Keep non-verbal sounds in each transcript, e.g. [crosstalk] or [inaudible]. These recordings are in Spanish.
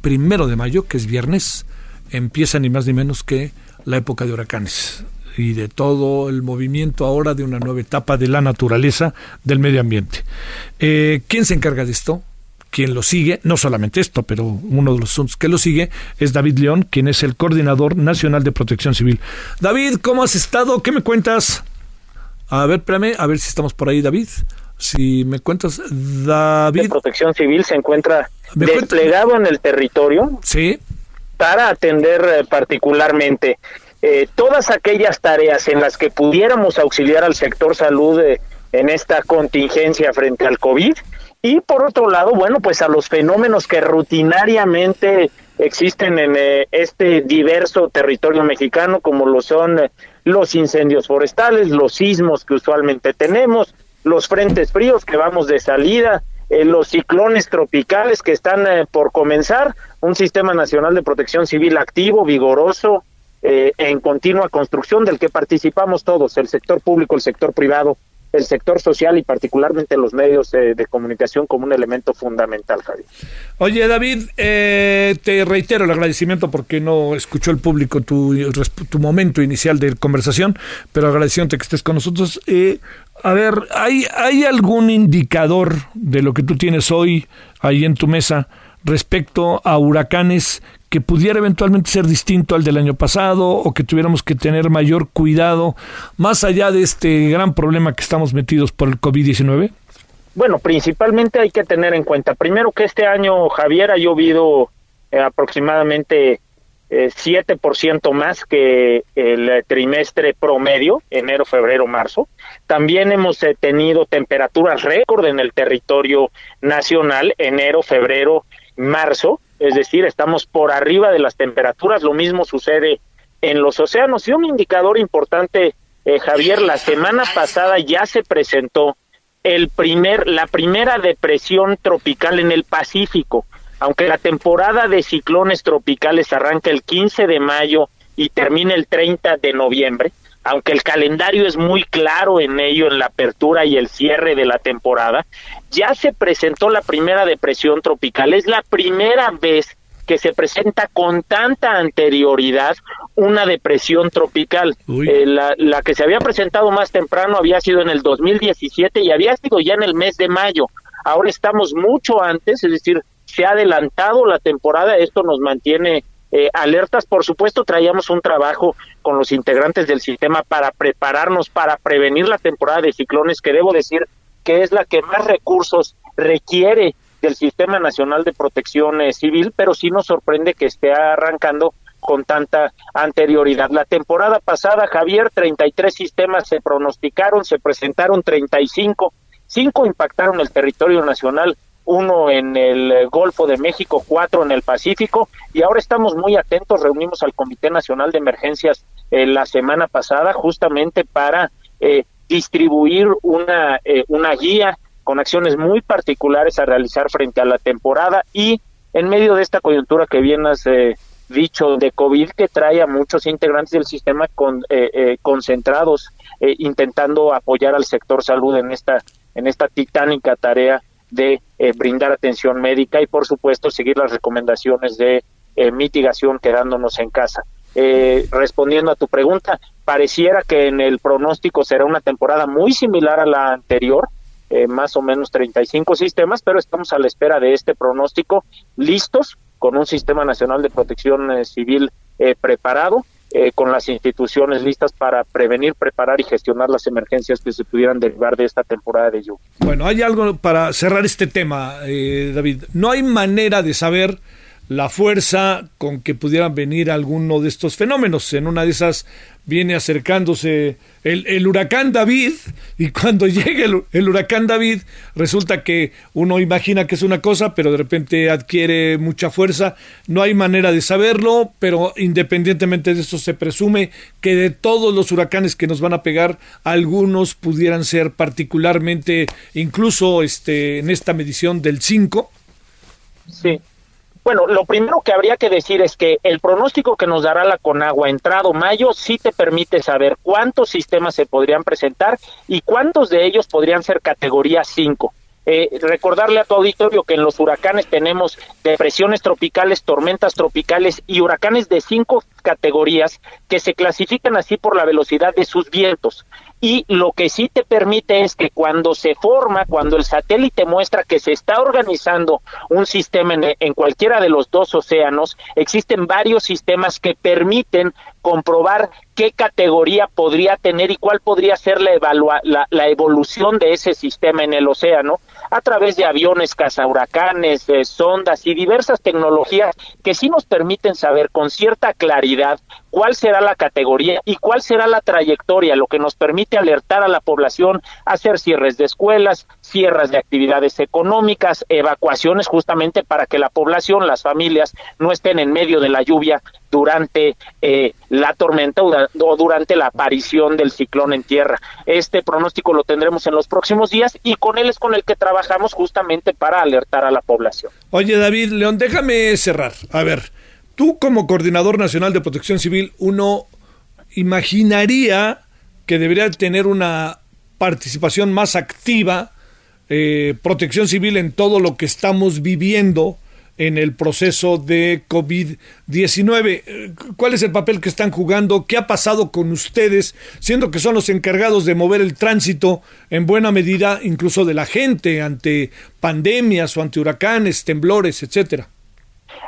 Primero de mayo, que es viernes, empieza ni más ni menos que la época de huracanes y de todo el movimiento ahora de una nueva etapa de la naturaleza, del medio ambiente. Eh, ¿Quién se encarga de esto? quien lo sigue, no solamente esto, pero uno de los asuntos que lo sigue es David León, quien es el coordinador nacional de protección civil. David, ¿cómo has estado? ¿Qué me cuentas? A ver, espérame, a ver si estamos por ahí, David. Si me cuentas, David. De protección civil se encuentra desplegado en el territorio. Sí. Para atender eh, particularmente eh, todas aquellas tareas en las que pudiéramos auxiliar al sector salud eh, en esta contingencia frente al COVID y por otro lado, bueno, pues a los fenómenos que rutinariamente existen en eh, este diverso territorio mexicano, como lo son los incendios forestales, los sismos que usualmente tenemos, los frentes fríos que vamos de salida, eh, los ciclones tropicales que están por comenzar, un sistema nacional de protección civil activo, vigoroso, en continua construcción del que participamos todos, el sector público, el sector privado, el sector social y particularmente los medios de, comunicación como un elemento fundamental, Javier. Oye, David, eh, te reitero el agradecimiento porque no escuchó el público tu, tu momento inicial de conversación, pero agradeciéndote que estés con nosotros. Eh, a ver, ¿hay, ¿hay algún indicador de lo que tú tienes hoy ahí en tu mesa respecto a huracanes que pudiera eventualmente ser distinto al del año pasado o que tuviéramos que tener mayor cuidado más allá de este gran problema que estamos metidos por el COVID-19? Bueno, principalmente hay que tener en cuenta, primero que este año, Javier, ha llovido eh, aproximadamente eh, 7% más que el trimestre promedio, enero, febrero, marzo. También hemos eh, tenido temperaturas récord en el territorio nacional, enero, febrero, marzo es decir, estamos por arriba de las temperaturas, lo mismo sucede en los océanos. Y un indicador importante, eh, Javier, la semana pasada ya se presentó el primer, la primera depresión tropical en el Pacífico. Aunque la temporada de ciclones tropicales arranca el 15 de mayo y termina el 30 de noviembre, aunque el calendario es muy claro en ello, en la apertura y el cierre de la temporada, ya se presentó la primera depresión tropical. Es la primera vez que se presenta con tanta anterioridad una depresión tropical. Eh, la, la, que se había presentado más temprano había sido en el 2017 y había sido ya en el mes de mayo. Ahora estamos mucho antes, es decir, se ha adelantado la temporada, esto nos mantiene eh, alertas. Por supuesto, traíamos un trabajo con los integrantes del sistema para prepararnos, para prevenir la temporada de ciclones, que debo decir que es la que más recursos requiere del Sistema Nacional de Protección eh, Civil, pero sí nos sorprende que esté arrancando con tanta anterioridad. La temporada pasada, Javier, 33 sistemas se pronosticaron, se presentaron 35, cinco impactaron el territorio nacional, uno en el Golfo de México, cuatro en el Pacífico, y ahora estamos muy atentos, reunimos al Comité Nacional de Emergencias eh, la semana pasada justamente para eh, distribuir una, eh, una guía con acciones muy particulares a realizar frente a la temporada y en medio de esta coyuntura que bien has dicho de COVID que trae a muchos integrantes del sistema con, concentrados intentando apoyar al sector salud en esta en esta titánica tarea de eh, brindar atención médica y por supuesto seguir las recomendaciones de eh, mitigación quedándonos en casa. Eh, respondiendo a tu pregunta, pareciera que en el pronóstico será una temporada muy similar a la anterior, más o menos 35 sistemas, pero estamos a la espera de este pronóstico, listos con un sistema nacional de protección civil preparado eh, con las instituciones listas para prevenir, preparar y gestionar las emergencias que se pudieran derivar de esta temporada de lluvia. Bueno, hay algo para cerrar este tema, eh, David. No hay manera de saber la fuerza con que pudieran venir alguno de estos fenómenos. En una de esas viene acercándose el, huracán David y cuando [laughs] llegue el, huracán David resulta que uno imagina que es una cosa, pero de repente adquiere mucha fuerza. No hay manera de saberlo, pero independientemente de eso se presume que de todos los huracanes que nos van a pegar, algunos pudieran ser particularmente, incluso este, en esta medición del 5. Sí, bueno, lo primero que habría que decir es que el pronóstico que nos dará la Conagua entrado mayo sí te permite saber cuántos sistemas se podrían presentar y cuántos de ellos podrían ser categoría 5. Eh, recordarle a tu auditorio que en los huracanes tenemos depresiones tropicales, tormentas tropicales y huracanes de cinco categorías que se clasifican así por la velocidad de sus vientos. Y lo que sí te permite es que cuando se forma, cuando el satélite muestra que se está organizando un sistema en, cualquiera de los dos océanos, existen varios sistemas que permiten comprobar qué categoría podría tener y cuál podría ser la, la, evolución de ese sistema en el océano a través de aviones cazahuracanes, de sondas y diversas tecnologías que sí nos permiten saber con cierta claridad cuál será la categoría y cuál será la trayectoria, lo que nos permite alertar a la población, hacer cierres de escuelas, cierres de actividades económicas, evacuaciones justamente para que la población, las familias no estén en medio de la lluvia durante eh, la tormenta o durante la aparición del ciclón en tierra. Este pronóstico lo tendremos en los próximos días y con él es con el que trabajamos justamente para alertar a la población. Oye David León, déjame cerrar. A ver, tú como coordinador nacional de protección civil, uno imaginaría que debería tener una participación más activa, eh, protección civil en todo lo que estamos viviendo en el proceso de COVID-19. Eh, ¿Cuál es el papel que están jugando? ¿Qué ha pasado con ustedes, siendo que son los encargados de mover el tránsito en buena medida, incluso de la gente, ante pandemias o ante huracanes, temblores, etcétera?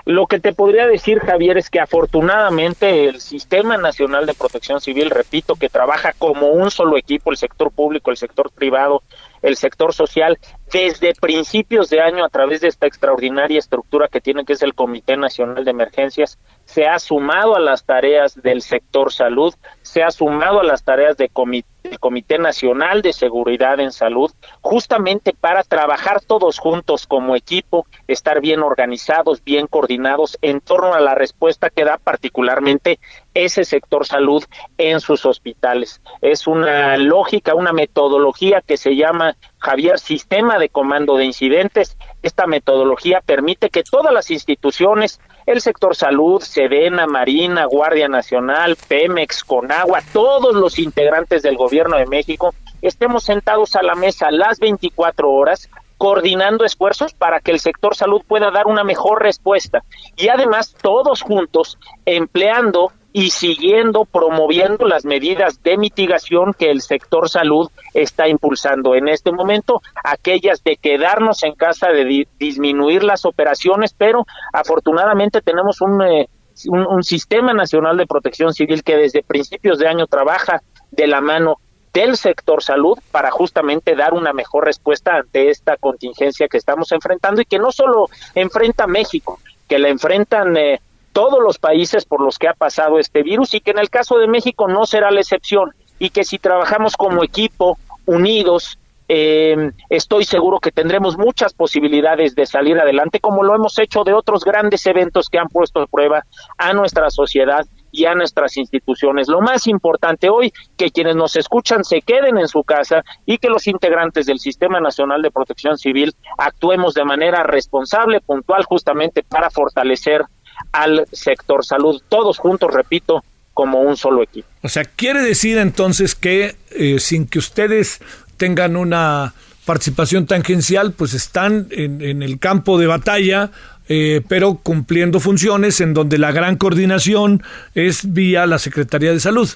Lo que te podría decir, Javier, es que afortunadamente el Sistema Nacional de Protección Civil, repito, que trabaja como un solo equipo, el sector público, el sector privado, el sector social, desde principios de año, a través de esta extraordinaria estructura que tiene, que es el Comité Nacional de Emergencias, se ha sumado a las tareas del sector salud, se ha sumado a las tareas del Comité Nacional de Seguridad en Salud, justamente para trabajar todos juntos como equipo, estar bien organizados, bien coordinados en torno a la respuesta que da particularmente ese sector salud en sus hospitales. Es una lógica, una metodología que se llama Javier Sistema de Comando de Incidentes. Esta metodología permite que todas las instituciones, el sector salud, Sedena, Marina, Guardia Nacional, Pemex, Conagua, todos los integrantes del gobierno de México, estemos sentados a la mesa las 24 horas coordinando esfuerzos para que el sector salud pueda dar una mejor respuesta. Y además todos juntos empleando y siguiendo promoviendo las medidas de mitigación que el sector salud está impulsando en este momento, aquellas de quedarnos en casa, de disminuir las operaciones, pero afortunadamente tenemos eh, un, un, sistema nacional de protección civil que desde principios de año trabaja de la mano del sector salud para justamente dar una mejor respuesta ante esta contingencia que estamos enfrentando y que no solo enfrenta México, que la enfrentan eh, todos los países por los que ha pasado este virus y que en el caso de México no será la excepción y que si trabajamos como equipo, unidos, eh, estoy seguro que tendremos muchas posibilidades de salir adelante, como lo hemos hecho de otros grandes eventos que han puesto a prueba a nuestra sociedad y a nuestras instituciones. Lo más importante hoy, que quienes nos escuchan se queden en su casa y que los integrantes del Sistema Nacional de Protección Civil actuemos de manera responsable, puntual, justamente para fortalecer al sector salud, todos juntos, repito, como un solo equipo. O sea, quiere decir entonces que eh, sin que ustedes tengan una participación tangencial, pues están en, el campo de batalla, eh, pero cumpliendo funciones en donde la gran coordinación es vía la Secretaría de Salud.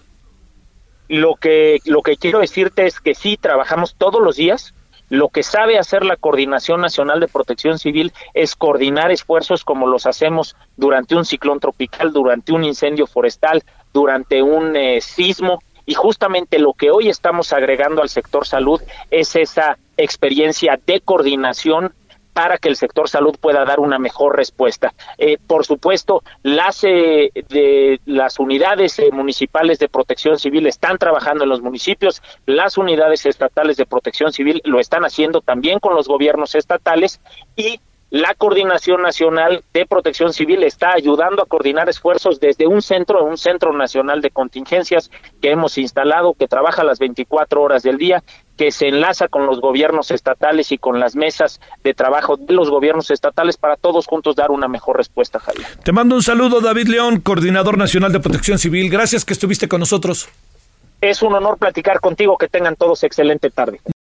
Lo que, lo que quiero decirte es que sí, trabajamos todos los días, lo que sabe hacer la Coordinación Nacional de Protección Civil es coordinar esfuerzos como los hacemos durante un ciclón tropical, durante un incendio forestal, durante un eh, sismo. Y justamente lo que hoy estamos agregando al sector salud es esa experiencia de coordinación para que el sector salud pueda dar una mejor respuesta. Eh, por supuesto, las, eh, las unidades eh, municipales de protección civil están trabajando en los municipios, las unidades estatales de protección civil lo están haciendo también con los gobiernos estatales y la Coordinación Nacional de Protección Civil está ayudando a coordinar esfuerzos desde un centro, un centro nacional de contingencias que hemos instalado, que trabaja las 24 horas del día, que se enlaza con los gobiernos estatales y con las mesas de trabajo de los gobiernos estatales para todos juntos dar una mejor respuesta, Javier. Te mando un saludo, David León, Coordinador Nacional de Protección Civil. Gracias que estuviste con nosotros. Es un honor platicar contigo. Que tengan todos excelente tarde.